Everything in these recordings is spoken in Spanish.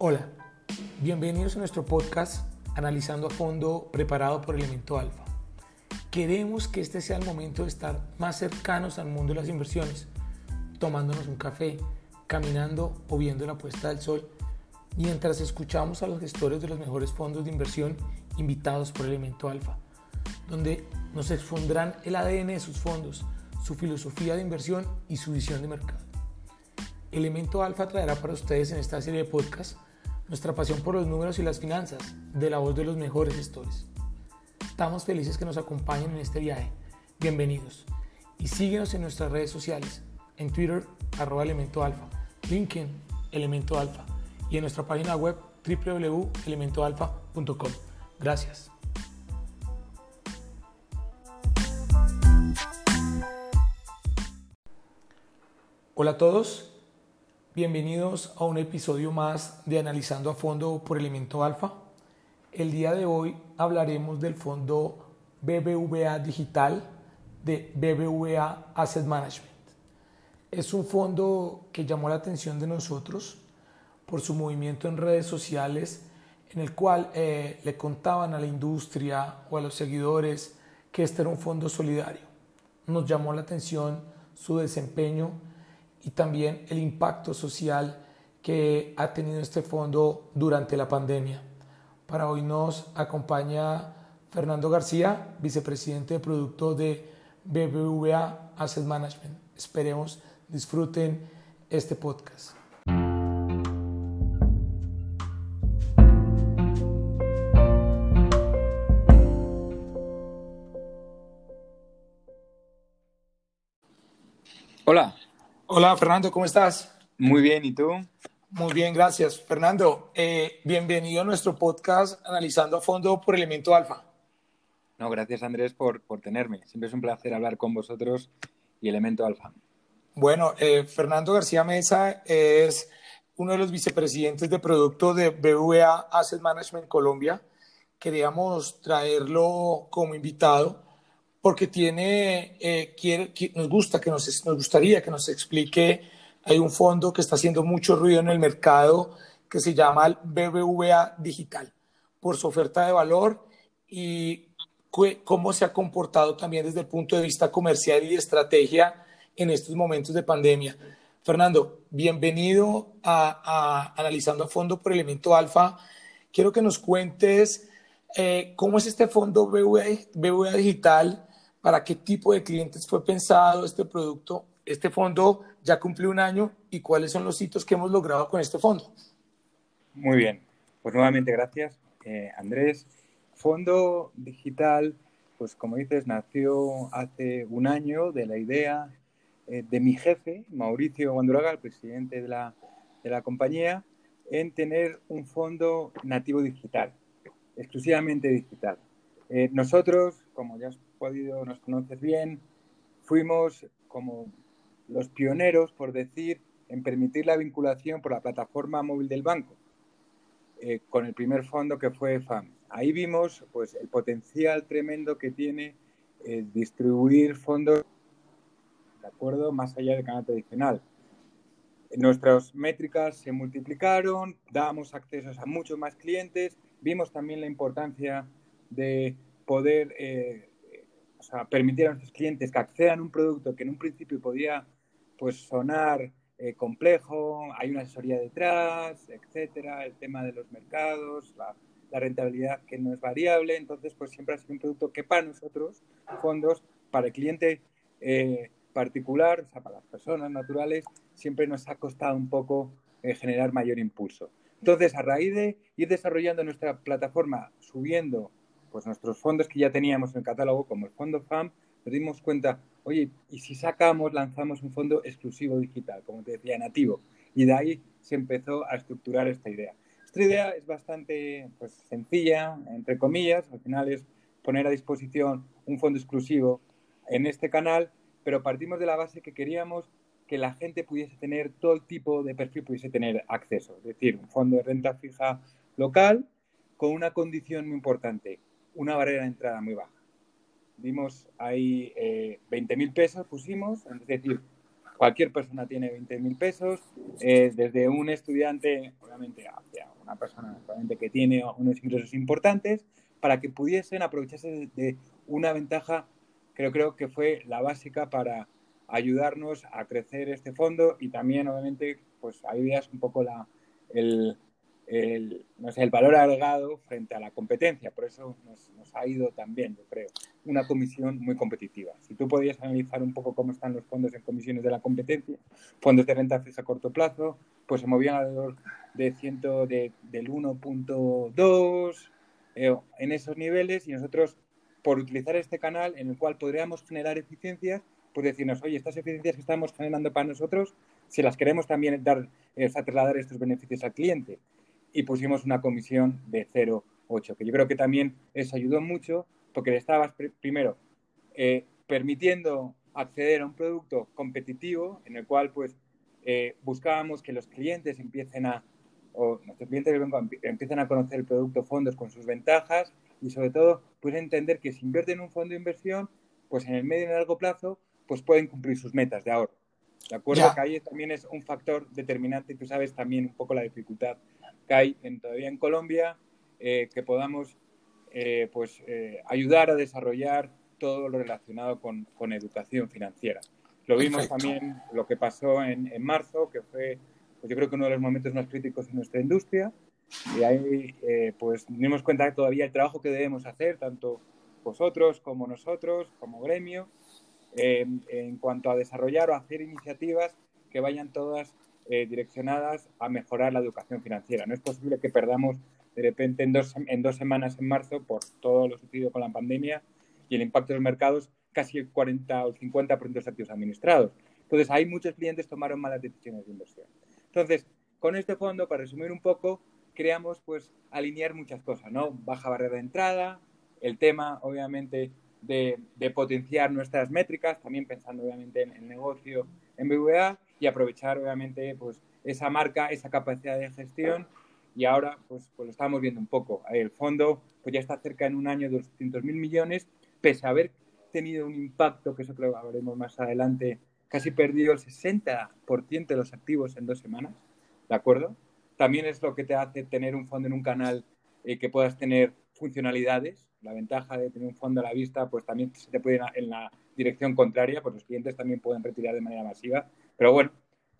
Hola, bienvenidos a nuestro podcast Analizando a fondo preparado por Elemento Alfa. Queremos que este sea el momento de estar más cercanos al mundo de las inversiones, tomándonos un café, caminando o viendo la puesta del sol, mientras escuchamos a los gestores de los mejores fondos de inversión invitados por Elemento Alfa, donde nos expondrán el ADN de sus fondos, su filosofía de inversión y su visión de mercado. Elemento Alfa traerá para ustedes en esta serie de podcasts nuestra pasión por los números y las finanzas, de la voz de los mejores gestores. Estamos felices que nos acompañen en este viaje. Bienvenidos. Y síguenos en nuestras redes sociales, en Twitter, arroba Elemento Alfa, LinkedIn, Elemento Alfa, y en nuestra página web www.elementoalfa.com. Gracias. Hola a todos, Bienvenidos a un episodio más de Analizando a Fondo por Elemento Alfa. El día de hoy hablaremos del fondo BBVA Digital de BBVA Asset Management. Es un fondo que llamó la atención de nosotros por su movimiento en redes sociales en el cual eh, le contaban a la industria o a los seguidores que este era un fondo solidario. Nos llamó la atención su desempeño y también el impacto social que ha tenido este fondo durante la pandemia. Para hoy nos acompaña Fernando García, vicepresidente de producto de BBVA Asset Management. Esperemos disfruten este podcast. Hola, Hola Fernando, ¿cómo estás? Muy bien, ¿y tú? Muy bien, gracias. Fernando, eh, bienvenido a nuestro podcast Analizando a Fondo por Elemento Alfa. No, gracias Andrés por, por tenerme. Siempre es un placer hablar con vosotros y Elemento Alfa. Bueno, eh, Fernando García Mesa es uno de los vicepresidentes de producto de BVA Asset Management Colombia. Queríamos traerlo como invitado porque tiene, eh, quiere, nos gusta que nos, nos gustaría que nos explique, hay un fondo que está haciendo mucho ruido en el mercado que se llama BBVA Digital, por su oferta de valor y cómo se ha comportado también desde el punto de vista comercial y de estrategia en estos momentos de pandemia. Fernando, bienvenido a, a Analizando a Fondo por Elemento Alfa. Quiero que nos cuentes eh, cómo es este fondo BBVA, BBVA Digital, para qué tipo de clientes fue pensado este producto. Este fondo ya cumplió un año y cuáles son los hitos que hemos logrado con este fondo. Muy bien, pues nuevamente gracias, eh, Andrés. Fondo Digital, pues como dices, nació hace un año de la idea eh, de mi jefe, Mauricio Guanduraga, el presidente de la, de la compañía, en tener un fondo nativo digital, exclusivamente digital. Eh, nosotros, como ya has podido, nos conoces bien, fuimos como los pioneros, por decir, en permitir la vinculación por la plataforma móvil del banco, eh, con el primer fondo que fue FAM. Ahí vimos pues, el potencial tremendo que tiene eh, distribuir fondos de acuerdo más allá del canal tradicional. Nuestras métricas se multiplicaron, dábamos accesos a muchos más clientes, vimos también la importancia de poder eh, o sea, permitir a nuestros clientes que accedan a un producto que en un principio podía pues, sonar eh, complejo, hay una asesoría detrás, etcétera, el tema de los mercados, la, rentabilidad que no es variable, entonces pues siempre ha sido un producto que para nosotros, fondos, para el cliente eh, particular, o sea, para las personas naturales, siempre nos ha costado un poco eh, generar mayor impulso. Entonces, a raíz de ir desarrollando nuestra plataforma, subiendo pues nuestros fondos que ya teníamos en el catálogo, como el fondo FAM, nos dimos cuenta, oye, ¿y si sacamos, lanzamos un fondo exclusivo digital, como te decía, nativo? Y de ahí se empezó a estructurar esta idea. Esta idea es bastante pues, sencilla, entre comillas, al final es poner a disposición un fondo exclusivo en este canal, pero partimos de la base que queríamos que la gente pudiese tener todo el tipo de perfil, pudiese tener acceso, es decir, un fondo de renta fija local con una condición muy importante, una barrera de entrada muy baja. Dimos ahí eh, 20.000 pesos, pusimos, es decir, cualquier persona tiene 20.000 pesos, eh, desde un estudiante, obviamente, hacia una persona obviamente, que tiene unos ingresos importantes, para que pudiesen aprovecharse de una ventaja que creo que fue la básica para ayudarnos a crecer este fondo y también, obviamente, pues ahí veas un poco la, el, el, no sé, el valor agregado frente a la competencia. Por eso nos, nos, ha ido también, yo creo, una comisión muy competitiva. Si tú podías analizar un poco cómo están los fondos en comisiones de la competencia, fondos de renta fija a corto plazo, pues se movían alrededor de ciento de, del 1.2 eh, en esos niveles y nosotros, por utilizar este canal en el cual podríamos generar eficiencias, pues decirnos, oye, estas eficiencias que estamos generando para nosotros, si las queremos también dar, eh, trasladar estos beneficios al cliente y pusimos una comisión de 0,8, que yo creo que también eso ayudó mucho porque le estabas primero eh, permitiendo acceder a un producto competitivo en el cual pues eh, buscábamos que los clientes empiecen a o nuestros clientes empiecen a conocer el producto fondos con sus ventajas y sobre todo pues entender que si invierten en un fondo de inversión pues en el medio y largo plazo pues pueden cumplir sus metas de ahorro. De acuerdo que ahí también es un factor determinante, tú sabes también un poco la dificultad que hay en, todavía en Colombia, eh, que podamos eh, pues, eh, ayudar a desarrollar todo lo relacionado con, con educación financiera. Lo vimos también lo que pasó en, en marzo, que fue pues yo creo que uno de los momentos más críticos en nuestra industria. Y ahí pues nos dimos cuenta que todavía el trabajo que debemos hacer, tanto vosotros como nosotros, como gremio, en cuanto a desarrollar o hacer iniciativas que vayan todas eh, direccionadas a mejorar la educación financiera. No es posible que perdamos de repente en dos, en dos semanas en marzo por todo lo sucedido con la pandemia y el impacto de los mercados casi el 40 o el 50% de los activos administrados. Entonces, ahí muchos clientes tomaron malas decisiones de inversión. Entonces, con este fondo, para resumir un poco, creamos pues alinear muchas cosas, ¿no? Baja barrera de entrada, el tema, obviamente, de, de potenciar nuestras métricas, también pensando, obviamente, en el negocio en BVA y aprovechar obviamente pues esa marca, esa capacidad de gestión y ahora pues, pues lo estamos viendo un poco. El fondo pues ya está cerca en un año de 200.000 millones, pese a haber tenido un impacto, que eso creo que hablaremos más adelante, casi perdido el 60% de los activos en dos semanas, ¿de acuerdo? También es lo que te hace tener un fondo en un canal eh, que puedas tener funcionalidades. La ventaja de tener un fondo a la vista, pues también se te puede ir en la dirección contraria, pues los clientes también pueden retirar de manera masiva. Pero bueno,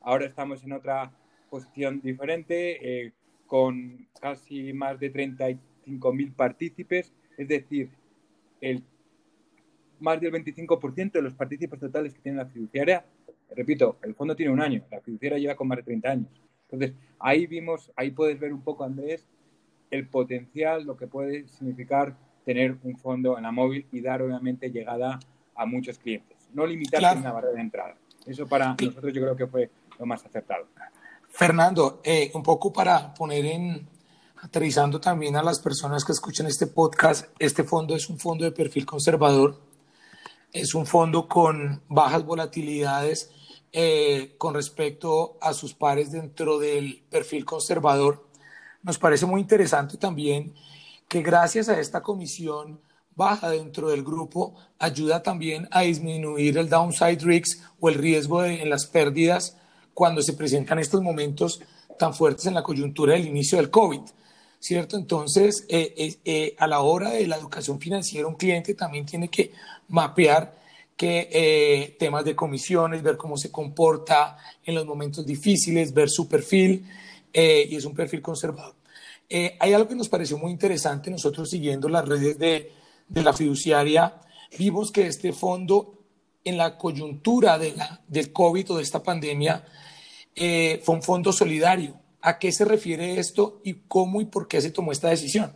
ahora estamos en otra posición diferente, eh, con casi más de 35.000 partícipes, es decir, el, más del 25% de los partícipes totales que tiene la fiduciaria. Repito, el fondo tiene un año, la fiduciaria lleva con más de 30 años. Entonces, ahí vimos, ahí puedes ver un poco, Andrés, el potencial, lo que puede significar tener un fondo en la móvil y dar, obviamente, llegada a muchos clientes. No limitarse en la barrera de entrada. Eso para nosotros yo creo que fue lo más acertado. Fernando, eh, un poco para poner en, aterrizando también a las personas que escuchan este podcast, este fondo es un fondo de perfil conservador, es un fondo con bajas volatilidades eh, con respecto a sus pares dentro del perfil conservador. Nos parece muy interesante también que gracias a esta comisión baja dentro del grupo ayuda también a disminuir el downside risk o el riesgo de, en las pérdidas cuando se presentan estos momentos tan fuertes en la coyuntura del inicio del COVID. ¿Cierto? Entonces, eh, eh, eh, a la hora de la educación financiera, un cliente también tiene que mapear que temas de comisiones, ver cómo se comporta en los momentos difíciles, ver su perfil, y es un perfil conservador. hay algo que nos pareció muy interesante nosotros siguiendo las redes de, de la fiduciaria, vimos que este fondo, en la coyuntura de la, del COVID o de esta pandemia, eh, fue un fondo solidario. ¿A qué se refiere esto y cómo y por qué se tomó esta decisión?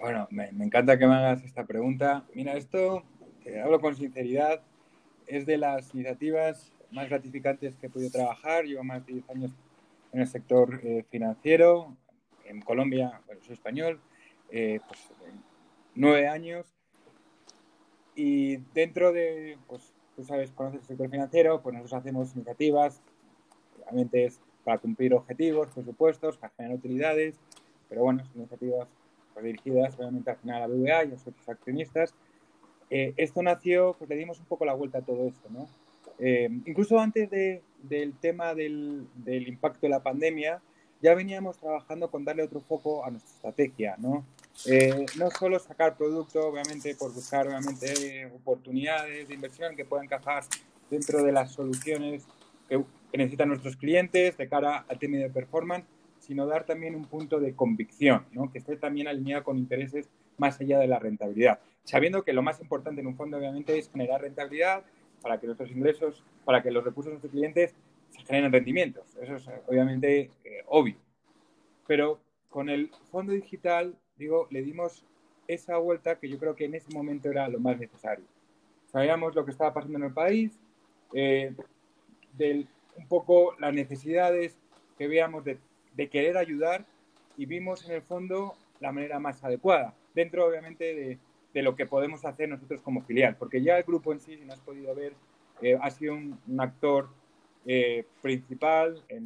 Bueno, me, encanta que me hagas esta pregunta. Mira, esto, te hablo con sinceridad, es de las iniciativas más gratificantes que he podido trabajar. Llevo más de 10 años en el sector eh, financiero. En Colombia, bueno, soy español, eh, pues nueve años y dentro de, pues, tú sabes, conoces el sector financiero, pues nosotros hacemos iniciativas, realmente es para cumplir objetivos, presupuestos, para generar utilidades, pero bueno, son iniciativas pues, dirigidas obviamente al final a la BBA y a sus accionistas. Eh, esto nació, pues le dimos un poco la vuelta a todo esto, ¿no? Eh, incluso antes de, del tema del, del, impacto de la pandemia, ya veníamos trabajando con darle otro foco a nuestra estrategia, ¿no? Eh, no solo sacar producto, obviamente, por buscar, obviamente, oportunidades de inversión que puedan encajar dentro de las soluciones que, que necesitan nuestros clientes de cara al tema de performance, sino dar también un punto de convicción, ¿no? que esté también alineado con intereses más allá de la rentabilidad. Sabiendo que lo más importante en un fondo, obviamente, es generar rentabilidad para que nuestros ingresos, para que los recursos de nuestros clientes se generen rendimientos. Eso es obviamente eh, obvio. Pero con el fondo digital, digo, le dimos esa vuelta que yo creo que en ese momento era lo más necesario. Sabíamos lo que estaba pasando en el país, eh, un poco las necesidades que veíamos de, de querer ayudar y vimos en el fondo la manera más adecuada, dentro obviamente de, de lo que podemos hacer nosotros como filial, porque ya el grupo en sí, si no has podido ver, eh, ha sido un, actor eh, principal en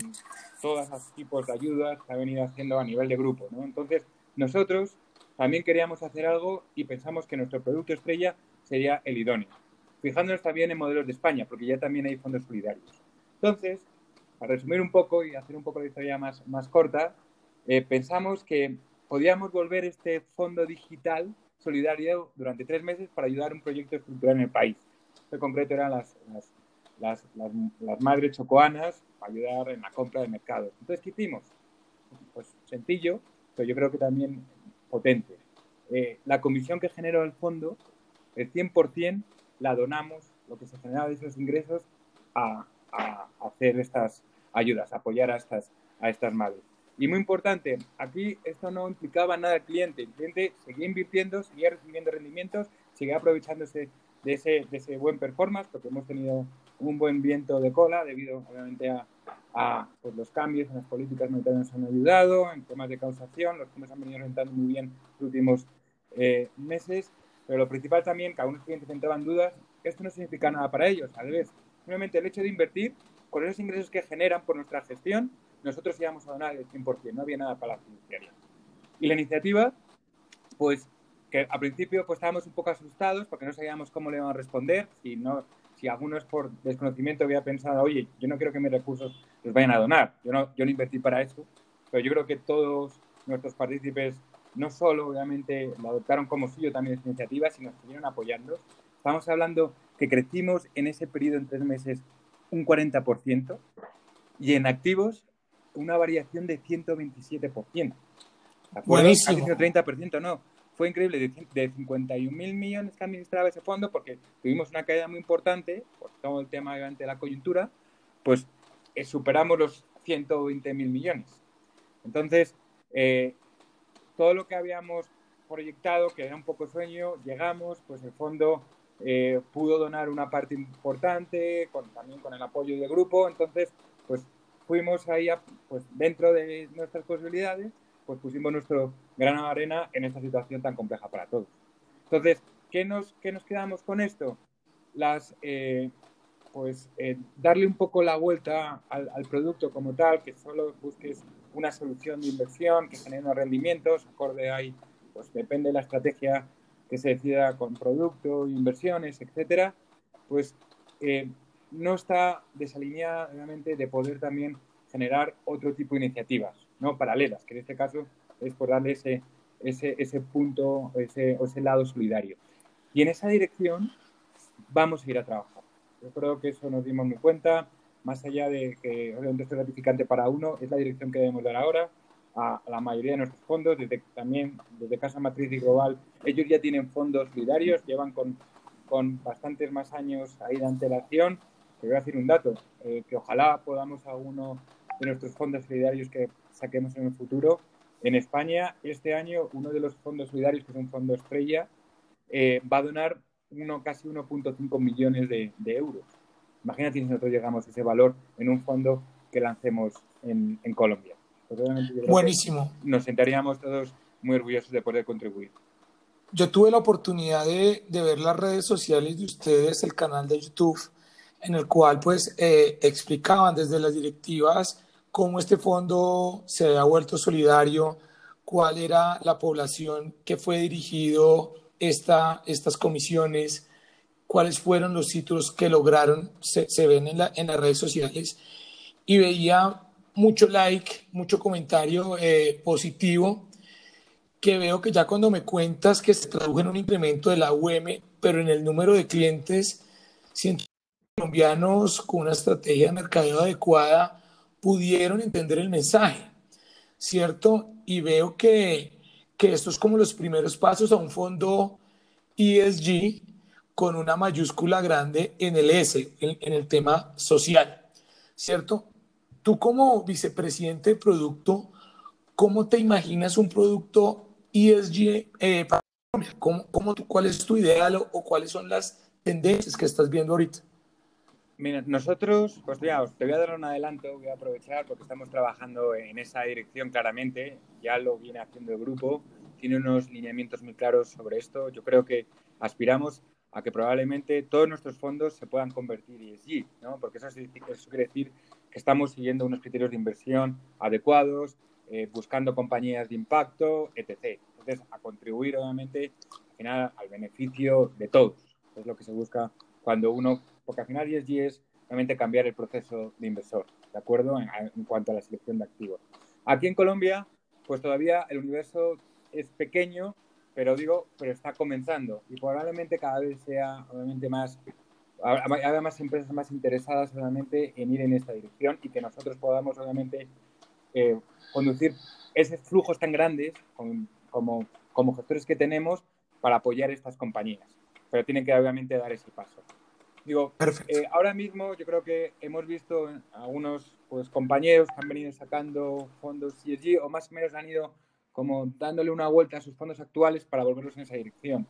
todos los tipos de ayudas que ha venido haciendo a nivel de grupo. ¿no? Entonces, nosotros también queríamos hacer algo y pensamos que nuestro producto estrella sería el idóneo, fijándonos también en modelos de España, porque ya también hay fondos solidarios. Entonces, para resumir un poco y hacer un poco la historia más, más corta, eh, pensamos que podíamos volver este fondo digital solidario durante tres meses para ayudar a un proyecto estructural en el país. En concreto eran las, las, las, madres chocoanas para ayudar en la compra de mercado. Entonces, ¿qué hicimos? Pues sencillo, pero yo creo que también potente. Eh, la comisión que generó el fondo, el 100% la donamos, lo que se generaba de esos ingresos, a, a hacer estas ayudas, apoyar a estas, a estas madres. Y muy importante, aquí esto no implicaba nada al cliente. El cliente seguía invirtiendo, seguía recibiendo rendimientos, seguía aprovechándose de ese, de ese buen performance, porque hemos tenido un buen viento de cola debido, obviamente, a, a pues, los cambios en las políticas monetarias nos han ayudado, en temas de causación, los fondos han venido rentando muy bien los últimos eh, meses, pero lo principal también, que algunos clientes entraban dudas, esto no significa nada para ellos, al revés, simplemente el hecho de invertir con esos ingresos que generan por nuestra gestión nosotros íbamos a donar el 100%, no había nada para la fiduciaria. Y la iniciativa, pues que al principio pues estábamos un poco asustados porque no sabíamos cómo le iban a responder, si, no, si algunos por desconocimiento había pensado, oye, yo no quiero que mis recursos los vayan a donar, yo no, yo no invertí para eso, pero yo creo que todos nuestros partícipes no solo obviamente lo adoptaron como suyo también esta iniciativa, sino que siguieron apoyando. Estamos hablando que crecimos en ese periodo en tres meses un 40% y en activos una variación de 127%. Buenísimo. 30%, no. Fue increíble, de, de 51 mil millones que administraba ese fondo, porque tuvimos una caída muy importante por todo el tema de la coyuntura, pues eh, superamos los 120 mil millones. Entonces, eh, todo lo que habíamos proyectado, que era un poco sueño, llegamos, pues el fondo eh, pudo donar una parte importante, con, también con el apoyo del grupo, entonces, pues fuimos ahí, pues dentro de nuestras posibilidades, pues pusimos nuestro grano de arena en esta situación tan compleja para todos. Entonces, ¿qué nos, qué nos quedamos con esto? Las, eh, pues eh, darle un poco la vuelta al, producto como tal, que solo busques una solución de inversión que genere unos rendimientos, acorde ahí, pues depende de la estrategia que se decida con producto, inversiones, etcétera, pues eh, no está desalineada obviamente de poder también generar otro tipo de iniciativas, ¿no? Paralelas, que en este caso es por darle ese, ese, ese punto, ese, ese lado solidario. Y en esa dirección vamos a ir a trabajar. Yo creo que eso nos dimos muy cuenta, más allá de que obviamente es gratificante para uno, es la dirección que debemos dar ahora a, la mayoría de nuestros fondos, desde también desde Casa Matriz y Global, ellos ya tienen fondos solidarios, llevan con, con bastantes más años ahí de antelación te voy a decir un dato, eh, que ojalá podamos alguno de nuestros fondos solidarios que saquemos en el futuro. En España, este año, uno de los fondos solidarios, que es un fondo estrella, eh, va a donar uno, casi 1.5 millones de, euros. Imagínate si nosotros llegamos a ese valor en un fondo que lancemos en, Colombia. Pues Buenísimo. Nos sentaríamos todos muy orgullosos de poder contribuir. Yo tuve la oportunidad de, de ver las redes sociales de ustedes, el canal de YouTube, en el cual pues eh, explicaban desde las directivas cómo este fondo se había vuelto solidario, cuál era la población que fue dirigido esta, estas comisiones, cuáles fueron los títulos que lograron, se, ven en, la, en, las redes sociales, y veía mucho like, mucho comentario eh, positivo, que veo que ya cuando me cuentas que se tradujo en un incremento de la UM, pero en el número de clientes, siento colombianos con una estrategia de mercadeo adecuada pudieron entender el mensaje, ¿cierto? Y veo que, que esto es como los primeros pasos a un fondo ESG con una mayúscula grande en el S, en, el tema social, ¿cierto? Tú como vicepresidente de producto, ¿cómo te imaginas un producto ESG eh, para ¿Cómo, cómo, ¿Cuál es tu ideal o cuáles son las tendencias que estás viendo ahorita? Mira, nosotros, pues ya, te voy a dar un adelanto, voy a aprovechar porque estamos trabajando en esa dirección claramente, ya lo viene haciendo el grupo, tiene unos lineamientos muy claros sobre esto. Yo creo que aspiramos a que probablemente todos nuestros fondos se puedan convertir ESG, ¿no? porque eso, quiere decir que estamos siguiendo unos criterios de inversión adecuados, eh, buscando compañías de impacto, etc. Entonces, a contribuir obviamente al final al beneficio de todos. Es lo que se busca cuando uno porque al final ESG es realmente cambiar el proceso de inversor, ¿de acuerdo? En, cuanto a la selección de activos. Aquí en Colombia, pues todavía el universo es pequeño, pero digo, pero está comenzando y probablemente cada vez sea obviamente más, haya más empresas más interesadas obviamente en ir en esta dirección y que nosotros podamos obviamente eh, conducir esos flujos tan grandes como, como gestores que tenemos para apoyar estas compañías. Pero tienen que obviamente dar ese paso. Digo, eh, ahora mismo yo creo que hemos visto algunos pues, compañeros que han venido sacando fondos ESG o más o menos han ido como dándole una vuelta a sus fondos actuales para volverlos en esa dirección.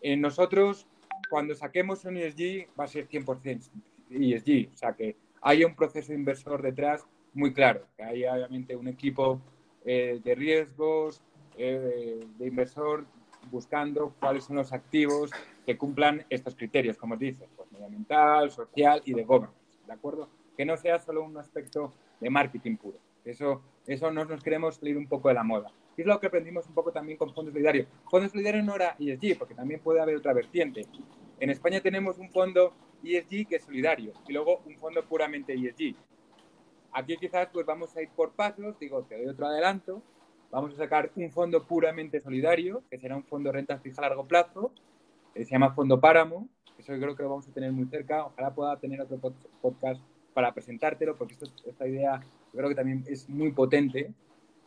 Eh, nosotros, cuando saquemos un ESG, va a ser 100% ESG, o sea que haya un proceso inversor detrás muy claro, que haya obviamente un equipo eh, de riesgos, de inversor buscando cuáles son los activos que cumplan estos criterios, como dices, pues, medioambiental, social y de governance, ¿de acuerdo? Que no sea solo un aspecto de marketing puro. Eso, eso no nos queremos salir un poco de la moda. Y es lo que aprendimos un poco también con Fondo Solidario. Fondo Solidario no era ESG, porque también puede haber otra vertiente. En España tenemos un fondo ESG que es solidario y luego un fondo puramente ESG. Aquí quizás pues vamos a ir por pasos, digo, te doy otro adelanto, vamos a sacar un fondo puramente solidario, que será un fondo de renta fija a largo plazo, se llama Fondo Páramo, eso yo creo que lo vamos a tener muy cerca, ojalá pueda tener otro podcast para presentártelo, porque esta idea creo que también es muy potente,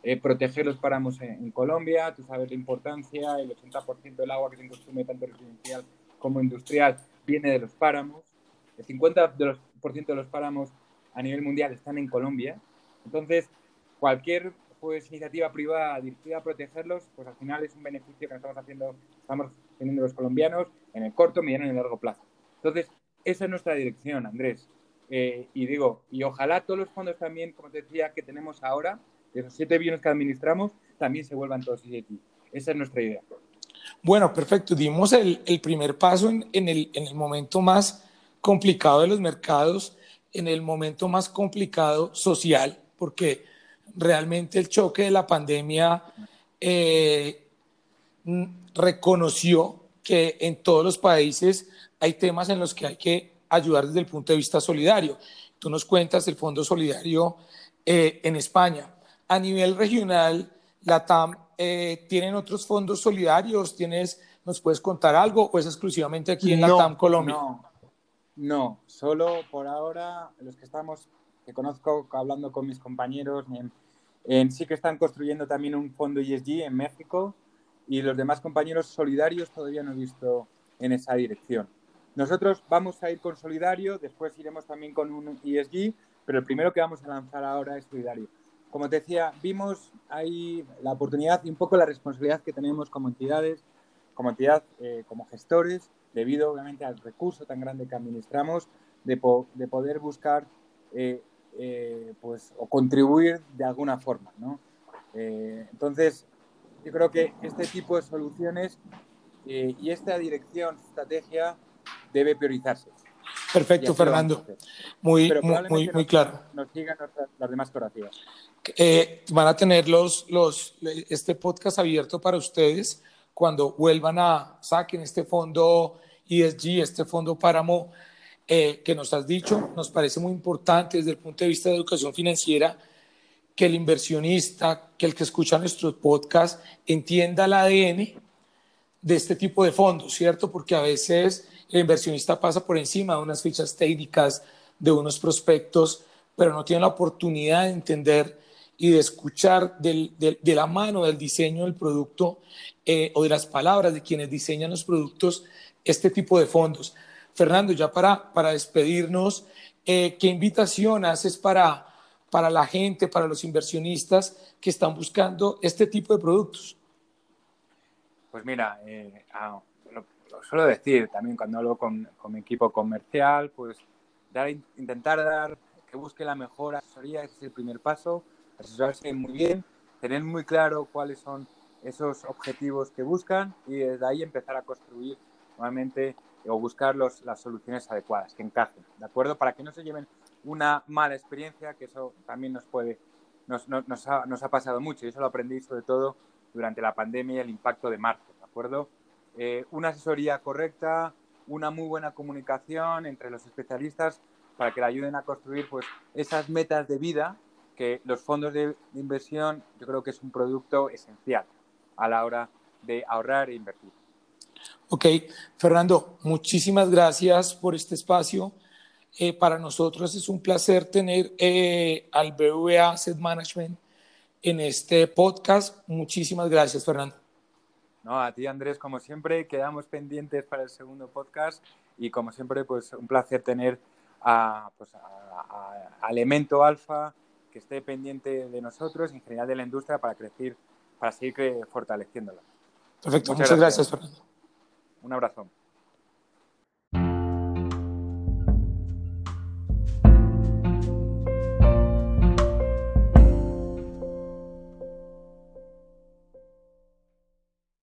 eh, proteger los páramos en, Colombia, tú sabes la importancia, el 80% del agua que se consume tanto residencial como industrial viene de los páramos, el 50% de los, de los páramos a nivel mundial están en Colombia, entonces cualquier pues iniciativa privada dirigida a protegerlos, pues al final es un beneficio que estamos haciendo, estamos teniendo los colombianos en el corto, mediano y en el largo plazo. Entonces, esa es nuestra dirección, Andrés. Eh, y digo, y ojalá todos los fondos también, como te decía, que tenemos ahora, de esos 7 billones que administramos, también se vuelvan todos ESG. Esa es nuestra idea. Bueno, perfecto. Dimos el, el primer paso en, en, el, en el momento más complicado de los mercados, en el momento más complicado social, porque realmente el choque de la pandemia eh, reconoció que en todos los países hay temas en los que hay que ayudar desde el punto de vista solidario. Tú nos cuentas el Fondo Solidario eh, en España. A nivel regional, la TAM, eh, ¿tienen otros fondos solidarios? ¿Tienes, ¿Nos puedes contar algo o es exclusivamente aquí en la TAM Colombia? No, no, solo por ahora los que estamos que conozco hablando con mis compañeros, en, sí que están construyendo también un fondo ESG en México y los demás compañeros solidarios todavía no he visto en esa dirección. Nosotros vamos a ir con solidario, después iremos también con un ESG, pero el primero que vamos a lanzar ahora es solidario. Como te decía, vimos ahí la oportunidad y un poco la responsabilidad que tenemos como entidades, como entidad, eh, como gestores, debido obviamente al recurso tan grande que administramos, de, de poder buscar eh, eh, pues, o contribuir de alguna forma. ¿no? Eh, entonces, yo creo que este tipo de soluciones eh, y esta dirección, estrategia, debe priorizarse. Perfecto, Fernando. Muy, muy, muy, claro. Nos sigan las demás cooperativas. van a tener los, los, este podcast abierto para ustedes cuando vuelvan a saquen este fondo ESG, este fondo páramo eh, que nos has dicho, nos parece muy importante desde el punto de vista de educación financiera que el inversionista, que el que escucha nuestros podcasts, entienda el ADN de este tipo de fondos, ¿cierto? Porque a veces el inversionista pasa por encima de unas fichas técnicas, de unos prospectos, pero no tiene la oportunidad de entender y de escuchar de la mano del diseño del producto eh, o de las palabras de quienes diseñan los productos este tipo de fondos. Fernando, ya para, para despedirnos, eh, ¿qué invitación haces para, para la gente, para los inversionistas que están buscando este tipo de productos? Pues mira, eh, ah, lo, suelo decir también cuando hablo con, con mi equipo comercial, pues dar, intentar dar, que busque la mejor asesoría, ese es el primer paso, asesorarse muy bien, tener muy claro cuáles son esos objetivos que buscan y desde ahí empezar a construir nuevamente o buscar los, las soluciones adecuadas, que encajen, ¿de acuerdo? Para que no se lleven una mala experiencia, que eso también nos puede, nos, nos, ha, nos ha, pasado mucho y eso lo aprendí sobre todo durante la pandemia y el impacto de marzo, ¿de acuerdo? Eh, una asesoría correcta, una muy buena comunicación entre los especialistas para que le ayuden a construir pues, esas metas de vida que los fondos de, inversión yo creo que es un producto esencial a la hora de ahorrar e invertir. Ok, Fernando, muchísimas gracias por este espacio. Eh, para nosotros es un placer tener eh, al BVA Asset Management en este podcast. Muchísimas gracias, Fernando. No, a ti, Andrés, como siempre, quedamos pendientes para el segundo podcast y como siempre, pues un placer tener a, pues, a Elemento Alfa que esté pendiente de nosotros, en general de la industria, para crecer, para seguir fortaleciéndola. Perfecto, muchas, gracias. Fernando. Un abrazo.